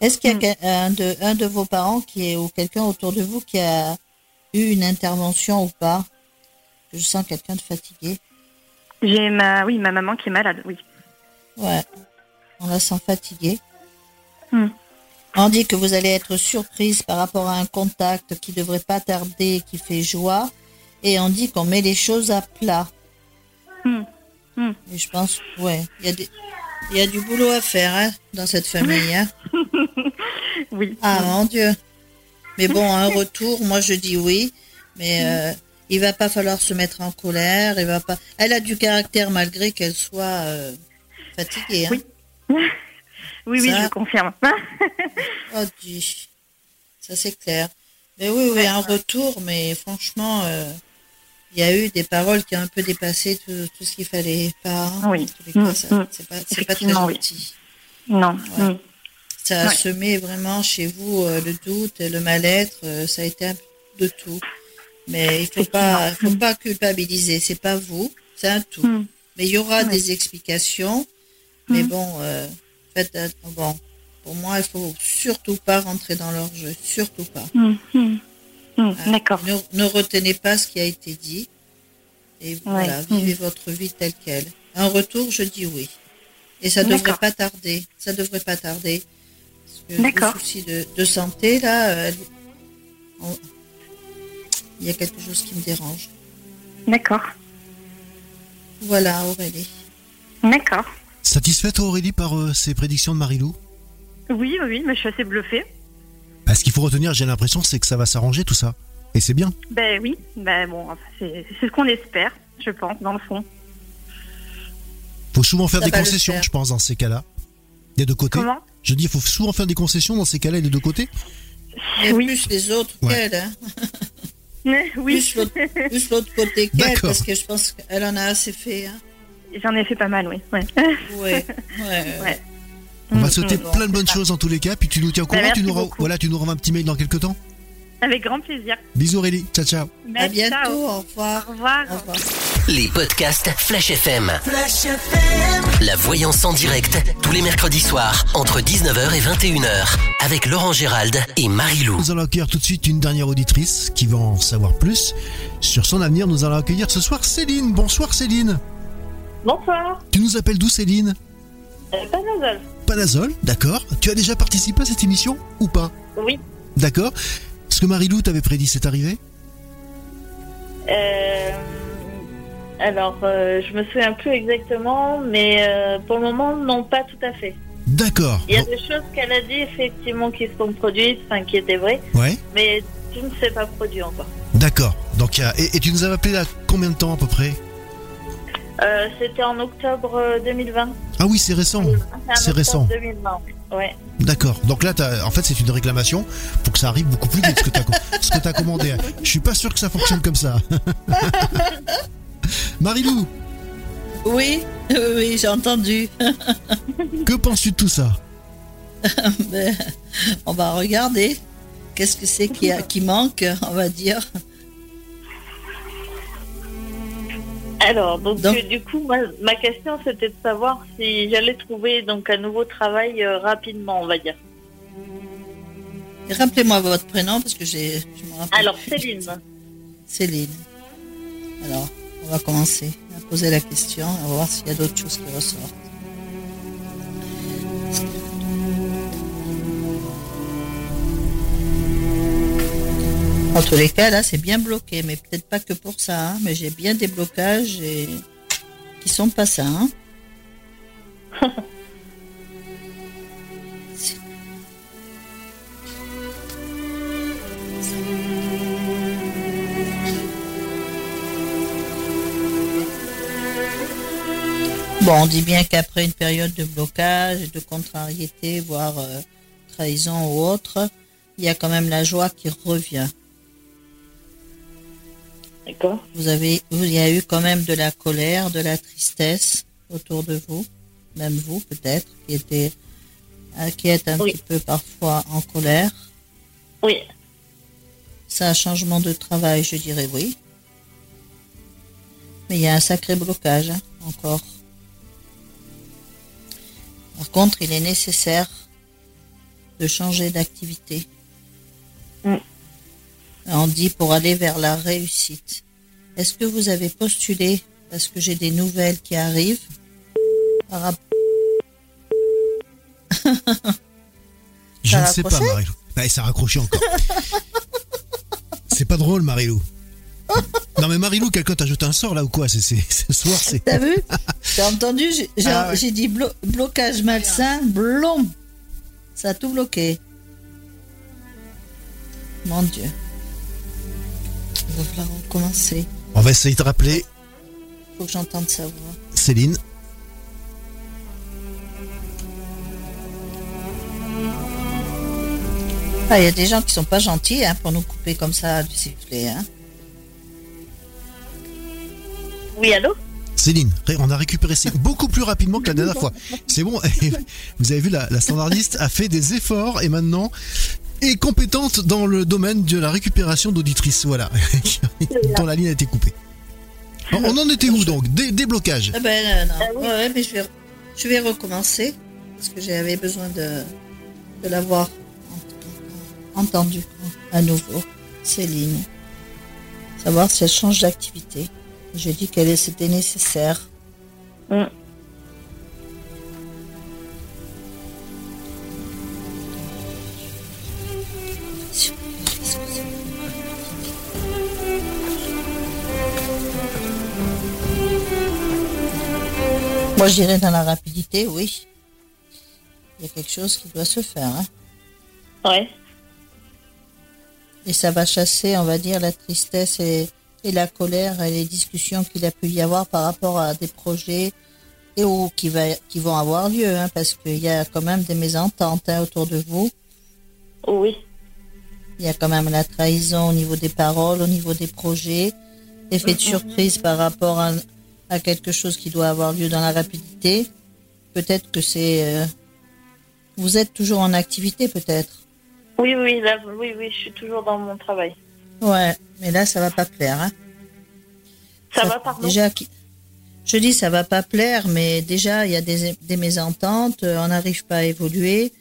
Est-ce qu'il y a Mm. un de, un de vos parents qui est ou quelqu'un autour de vous qui a eu une intervention ou pas? Je sens quelqu'un de fatigué. J'ai ma, oui, ma maman qui est malade, oui. Ouais. On la sent fatiguée. Hmm. On dit que vous allez être surprise par rapport à un contact qui devrait pas tarder, qui fait joie. Et on dit qu'on met les choses à plat. Hmm. Hmm. Et je pense, ouais, il y a des, il y a du boulot à faire hein, dans cette famille. Hein. [LAUGHS] Oui. Ah mon Dieu. Mais bon, un retour, moi je dis oui, mais euh, il va pas falloir se mettre en colère. Il va pas. Elle a du caractère malgré qu'elle soit euh, fatiguée. Hein. Oui. [LAUGHS] Oui, oui, je confirme. Oh, [LAUGHS] dis. Ça c'est clair. Mais oui, oui, un retour, mais franchement, euh, il y a eu des paroles qui ont un peu dépassé tout, tout ce qu'il fallait pas. hein. Oui. Mm, mm. c'est pas, pas très oui. gentil. non. Ouais. Hmm. Ça a Ouais. semé vraiment chez vous euh, le doute, et le mal-être, euh, ça a été un peu de tout. Mais il faut pas, faut pas culpabiliser. C'est pas vous, c'est un tout. Mais il y aura des explications. Mais bon, att- bon. Pour moi, il faut surtout pas rentrer dans leur jeu, surtout pas. Hmm. Hmm. Hmm. Hein. D'accord. Ne, ne retenez pas ce qui a été dit. Et voilà, vivez votre vie telle qu'elle. Un retour, je dis oui. Et ça devrait pas tarder. Ça devrait pas tarder. D'accord. le souci de, de santé, là, euh, on- il y a quelque chose qui me dérange. D'accord. Voilà, Aurélie. D'accord. Satisfaite Aurélie par euh, ces prédictions de Marilou Oui, oui, mais je suis assez bluffée. Bah, Ce qu'il faut retenir, j'ai l'impression, c'est que ça va s'arranger tout ça. Et c'est bien. Ben oui, ben bon, c'est ce qu'on espère, je pense, dans le fond. faut souvent faire Ça des concessions, faire. je pense, dans ces cas-là. Des deux côtés. Comment? Je dis, il faut souvent faire des concessions dans ces cas-là, des deux côtés. Mais Oui. plus les autres Ouais. qu'elle, hein. [LAUGHS] Oui, Plus l'autre côté qu'elle, D'accord. parce que je pense qu'elle en a assez fait. Hein. J'en ai fait pas mal, oui. Ouais. Ouais, ouais. [LAUGHS] Ouais. On va sauter bon, plein de bonnes ça. choses dans tous les cas, puis tu nous tiens au courant, merci tu nous, ren- beaucoup. voilà, tu nous renvoies un petit mail dans quelques temps. Avec grand plaisir. Bisous Aurélie, ciao ciao. À Merci, bientôt, ciao. au revoir. Au revoir. Au revoir. Les podcasts Flash FM. La voyance en direct, tous les mercredis soirs, entre 19h et 21h, avec Laurent Gérald et Marie-Lou. Nous allons accueillir tout de suite une dernière auditrice qui va en savoir plus sur son avenir. Nous allons accueillir ce soir Céline. Bonsoir Céline. Bonsoir, Tu nous appelles d'où Céline euh, Panazol. Panazol, d'accord. Tu as déjà participé à cette émission ou pas Oui. D'accord. Ce que Marilou t'avait prédit, c'est arrivé Euh, alors, euh, je me souviens plus exactement, mais euh, pour le moment, non, pas tout à fait. D'accord. Il y a Bon, des choses qu'elle a dit effectivement qui se sont produites, enfin qui étaient vraies, Ouais, mais tout ne s'est pas produit encore. d'accord. Donc, et, et tu nous avais appelé là combien de temps à peu près Euh, C'était en octobre euh, 2020. Ah oui, c'est récent. en C'est récent. 2020. Ouais. D'accord. Donc là, t'as- en fait, c'est une réclamation pour que ça arrive beaucoup plus vite ce que tu as, commandé. Je suis pas sûr que ça fonctionne comme ça. [LAUGHS] Marilou, Oui, oui, oui, j'ai entendu. que penses-tu de tout ça? [LAUGHS] Ben, on va regarder. Qu'est-ce que c'est qui, a- qui manque, on va dire. Alors, donc, Donc- euh, du coup, moi, ma question c'était de savoir si j'allais trouver donc un nouveau travail euh, rapidement, on va dire. Rappelez-moi votre prénom parce que j'ai. je me rappelle Alors. Céline. Céline. Alors, on va commencer à poser la question. On va voir s'il y a d'autres choses qui ressortent. En tous les cas, là, c'est bien bloqué, mais peut-être pas que pour ça. hein, mais j'ai bien des blocages et... qui sont pas ça. hein. [LAUGHS] Bon, on dit bien qu'après une période de blocage, de contrariété, voire euh, trahison ou autre, il y a quand même la joie qui revient. D'accord. Vous avez, il y a eu quand même de la colère, de la tristesse autour de vous, même vous peut-être, qui était, euh, qui êtes un Oui. petit peu parfois en colère. Oui. Ça, un changement de travail, je dirais oui. Mais il y a un sacré blocage hein, encore. Par contre, il est nécessaire de changer d'activité. On dit pour aller vers la réussite. Est-ce que vous avez postulé parce que j'ai des nouvelles qui arrivent? Par Je ne sais pas, Marilou. Bah, ça a raccroché encore. [LAUGHS] c'est pas drôle, Marilou. Non mais Marilou, quelqu'un t'a jeté un sort là ou quoi? C'est ce soir, c'est. T'as vu? [LAUGHS] T'as entendu J'ai ah dit blocage malsain, blom. Ça a tout bloqué. Mon Dieu. On va falloir recommencer. On va essayer de rappeler. Faut que j'entende sa voix. Céline. Ah, il y a des gens qui sont pas gentils hein, pour nous couper comme ça du sifflet. Hein. Oui, allô? Céline, on a récupéré beaucoup plus rapidement que la dernière fois. C'est bon, [LAUGHS] vous avez vu, la, standardiste a fait des efforts et maintenant est compétente dans le domaine de la récupération d'auditrices, voilà, dont la ligne a été coupée. On en était où donc? Déblocage ah ben, non. Ah ouais, mais je vais, je vais recommencer parce que j'avais besoin de, de l'avoir entendu à nouveau, Céline. Savoir si elle change d'activité. J'ai dit qu'elle c'était nécessaire. Mm. Moi, je dirais dans la rapidité, oui. Il y a quelque chose qui doit se faire. Hein. Ouais. Et ça va chasser, on va dire, la tristesse et, et la colère et les discussions qu'il a pu y avoir par rapport à des projets et où, qui, va, qui vont avoir lieu, hein, parce qu'il y a quand même des mésententes hein, autour de vous. Oui. Il y a quand même la trahison au niveau des paroles, au niveau des projets, effet de surprise par rapport à, à, quelque chose qui doit avoir lieu dans la rapidité. Peut-être que c'est... Euh, vous êtes toujours en activité peut-être Oui, oui, là, oui, oui, je suis toujours dans mon travail. Ouais, mais là, ça va pas plaire. Hein. Ça, va, pardon Déjà, je dis ça va pas plaire, mais déjà, il y a des, des mésententes, euh, on n'arrive pas à évoluer.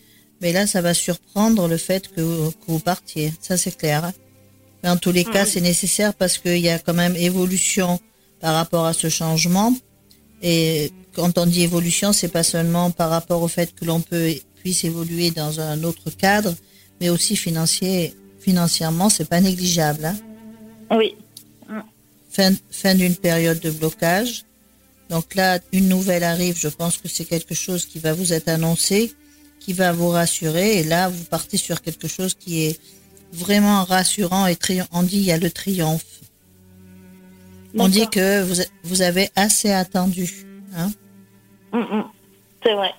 Mais là, ça va surprendre le fait que, vous partiez. Ça, c'est clair. Hein. Mais en tous les cas, c'est nécessaire parce qu'il y a quand même évolution par rapport à ce changement. Et quand on dit évolution, c'est pas seulement par rapport au fait que l'on peut puisse évoluer dans un autre cadre, mais aussi financier financièrement, c'est pas négligeable. Hein. oui. Fin, fin d'une période de blocage. Donc là, une nouvelle arrive. Je pense que c'est quelque chose qui va vous être annoncé, qui va vous rassurer. Et là, vous partez sur quelque chose qui est vraiment rassurant et on dit il y a le triomphe. On dit que vous, vous avez assez attendu. Hein. Mm, mm. C'est vrai.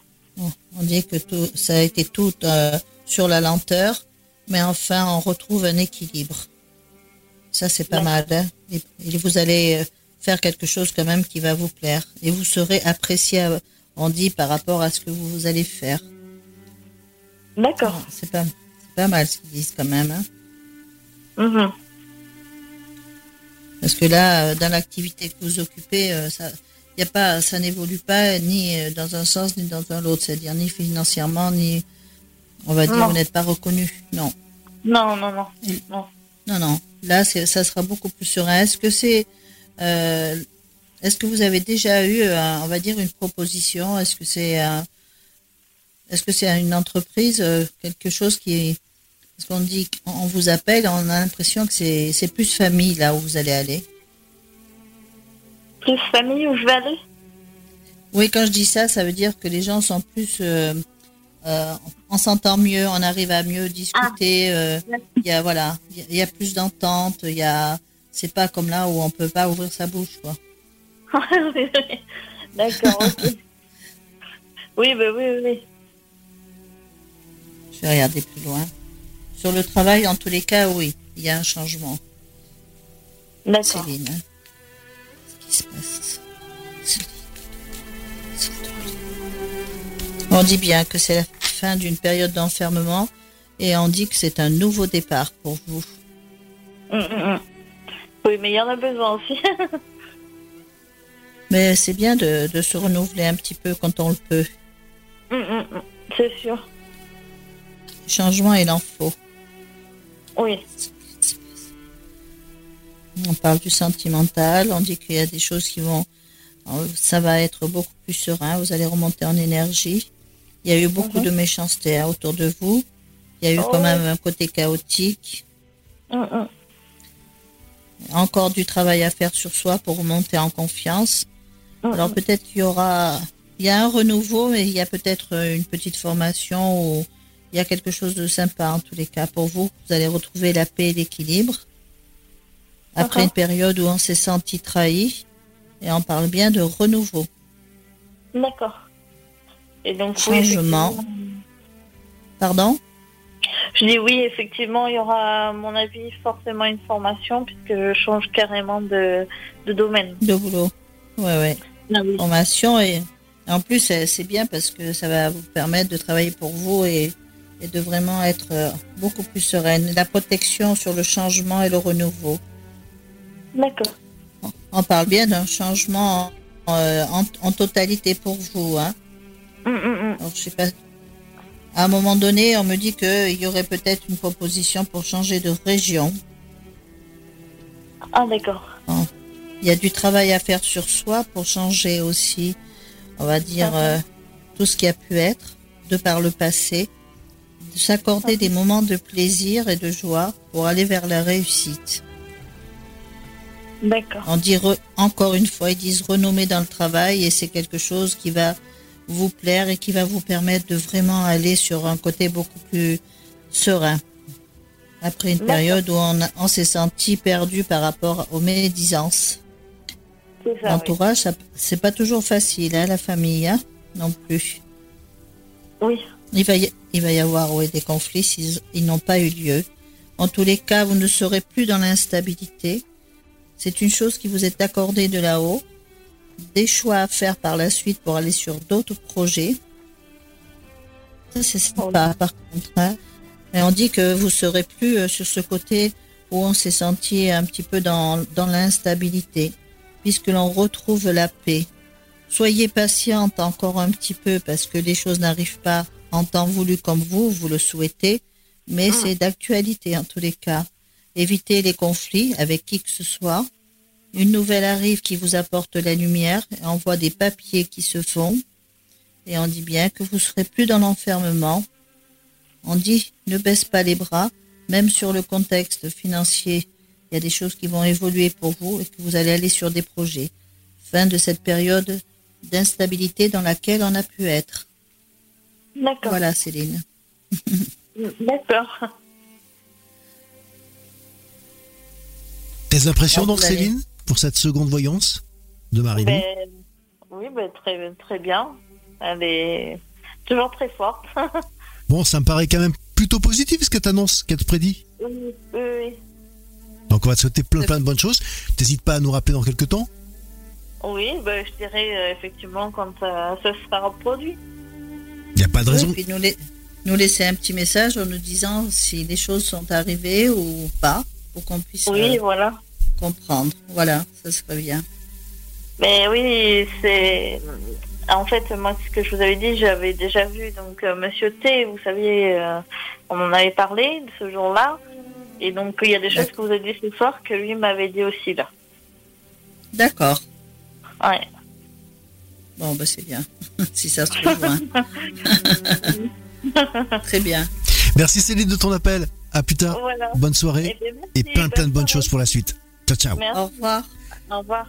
On dit que tout, ça a été tout euh, sur la lenteur mais enfin on retrouve un équilibre. Ça c'est pas mal. Hein. et, vous allez euh, faire quelque chose quand même qui va vous plaire et vous serez apprécié, euh, on dit, par rapport à ce que vous allez faire. D'accord. C'est pas, pas mal ce qu'ils disent quand même. Hein. Mm-hmm. Parce que là, euh, dans l'activité que vous occupez, ça, y a pas, ça n'évolue pas ni dans un sens ni dans un autre, c'est-à-dire ni financièrement ni on va dire, vous n'êtes pas reconnu. Non. Non, non, non. Non, non. Là, ça sera beaucoup plus serein. Est-ce que c'est, euh, est-ce que vous avez déjà eu, on va dire, une proposition? Est-ce que c'est, est-ce que c'est une entreprise, euh, quelque chose qui est, parce qu'on dit, on vous appelle, on a l'impression que c'est, plus famille là où vous allez aller. Plus famille où je vais aller? Oui, quand je dis ça, ça veut dire que les gens sont plus euh, euh, on s'entend mieux, on arrive à mieux discuter. Ah. Euh, il y a voilà, il y a plus d'entente. Il y a, c'est pas comme là où on peut pas ouvrir sa bouche, quoi. [LAUGHS] D'accord. [LAUGHS] oui, oui, oui. Je vais regarder plus loin. Sur le travail, en tous les cas, oui, il y a un changement. D'accord. Céline, hein. ce qui se passe. On dit bien que c'est la fin d'une période d'enfermement et on dit que c'est un nouveau départ pour vous. Mm, mm, mm. Oui, mais il y en a besoin aussi. [LAUGHS] mais c'est bien de, se renouveler un petit peu quand on le peut. C'est sûr. Changement, il en faut. Oui. On parle du sentimental, on dit qu'il y a des choses qui vont... Ça va être beaucoup plus serein, vous allez remonter en énergie Il y a eu beaucoup Mhm. de méchanceté hein, autour de vous. Il y a eu Oh. quand même un côté chaotique. Mm, mm. Encore du travail à faire sur soi pour monter en confiance. Mm, Alors peut-être qu'il y aura, il y a un renouveau, mais il y a peut-être euh, une petite formation ou il y a quelque chose de sympa en tous les cas pour vous. Vous allez retrouver la paix et l'équilibre. Après une période où on s'est senti trahi, et on parle bien de renouveau. D'accord. Et donc, oui, Changement. effectivement. Pardon? Je dis oui, effectivement, il y aura, à mon avis, forcément une formation puisque je change carrément de, de domaine. De boulot. Ouais, ouais. Ah oui. Formation et en plus c'est c'est bien parce que ça va vous permettre de travailler pour vous et, et de vraiment être euh, beaucoup plus sereine. La protection sur le changement et le renouveau. D'accord. On parle bien d'un changement euh, en, en totalité pour vous. Hein. Mm, mm, mm. Alors, je sais pas. À un moment donné, on me dit qu'il y aurait peut-être une proposition pour changer de région. Ah, d'accord. Il y a du travail à faire sur soi pour changer aussi, on va dire, euh, tout ce qui a pu être de par le passé, s'accorder des moments de plaisir et de joie pour aller vers la réussite. D'accord. On dit re- encore une fois, ils disent renommer dans le travail et c'est quelque chose qui va vous plaire et qui va vous permettre de vraiment aller sur un côté beaucoup plus serein. Après une période où on, s'est senti perdu par rapport aux médisances. Oui. L'entourage, c'est pas toujours facile, hein, la famille, hein, non plus. Oui. Il va y, avoir des conflits s'ils ils n'ont pas eu lieu. En tous les cas, vous ne serez plus dans l'instabilité. C'est une chose qui vous est accordée de là-haut. Des choix à faire par la suite pour aller sur d'autres projets. Ça, c'est sympa, par contre. hein. Et on dit que vous serez plus euh, sur ce côté où on s'est senti un petit peu dans l'instabilité, puisque l'on retrouve la paix. Soyez patiente encore un petit peu parce que les choses n'arrivent pas en temps voulu comme vous, vous le souhaitez, mais c'est d'actualité en tous les cas. Évitez les conflits avec qui que ce soit. Une nouvelle arrive qui vous apporte la lumière et envoie des papiers qui se font. Et on dit bien que vous serez plus dans l'enfermement. On dit ne baisse pas les bras, même sur le contexte financier. Il y a des choses qui vont évoluer pour vous et que vous allez aller sur des projets. Fin de cette période d'instabilité dans laquelle on a pu être. D'accord. Voilà, Céline. D'accord. Tes impressions Ah, donc, Céline, pour cette seconde voyance de Marie-Lou Ben, oui, ben, très, très bien. Elle est toujours très forte. [LAUGHS] Bon, ça me paraît quand même plutôt positif ce que t'annonces, qu'elle te prédit. oui, oui, oui. Donc on va te souhaiter plein plein de bonnes choses. T'hésites pas à nous rappeler dans quelques temps? Oui, ben, je dirais euh, effectivement quand euh, ça sera reproduit. Il n'y a pas de raison. Oui, puis nous, lai- nous laisser un petit message en nous disant si les choses sont arrivées ou pas, pour qu'on puisse Oui, euh, voilà. comprendre. Voilà, ça serait bien. Mais oui, c'est. En fait, moi, ce que je vous avais dit, j'avais déjà vu donc euh, Monsieur T. Vous saviez, euh, on en avait parlé ce jour-là, et donc il y a des choses que vous avez dit ce soir que lui m'avait dit aussi là. D'accord. Ouais. Bon, bah c'est bien. [LAUGHS] si ça se rejoint. [LAUGHS] Très bien. Merci Céline de ton appel. À plus tard. Voilà. Bonne soirée Eh bien, merci, et plein plein de bonne bonnes choses pour la suite. Ciao ciao. Merci. Au revoir. Au revoir.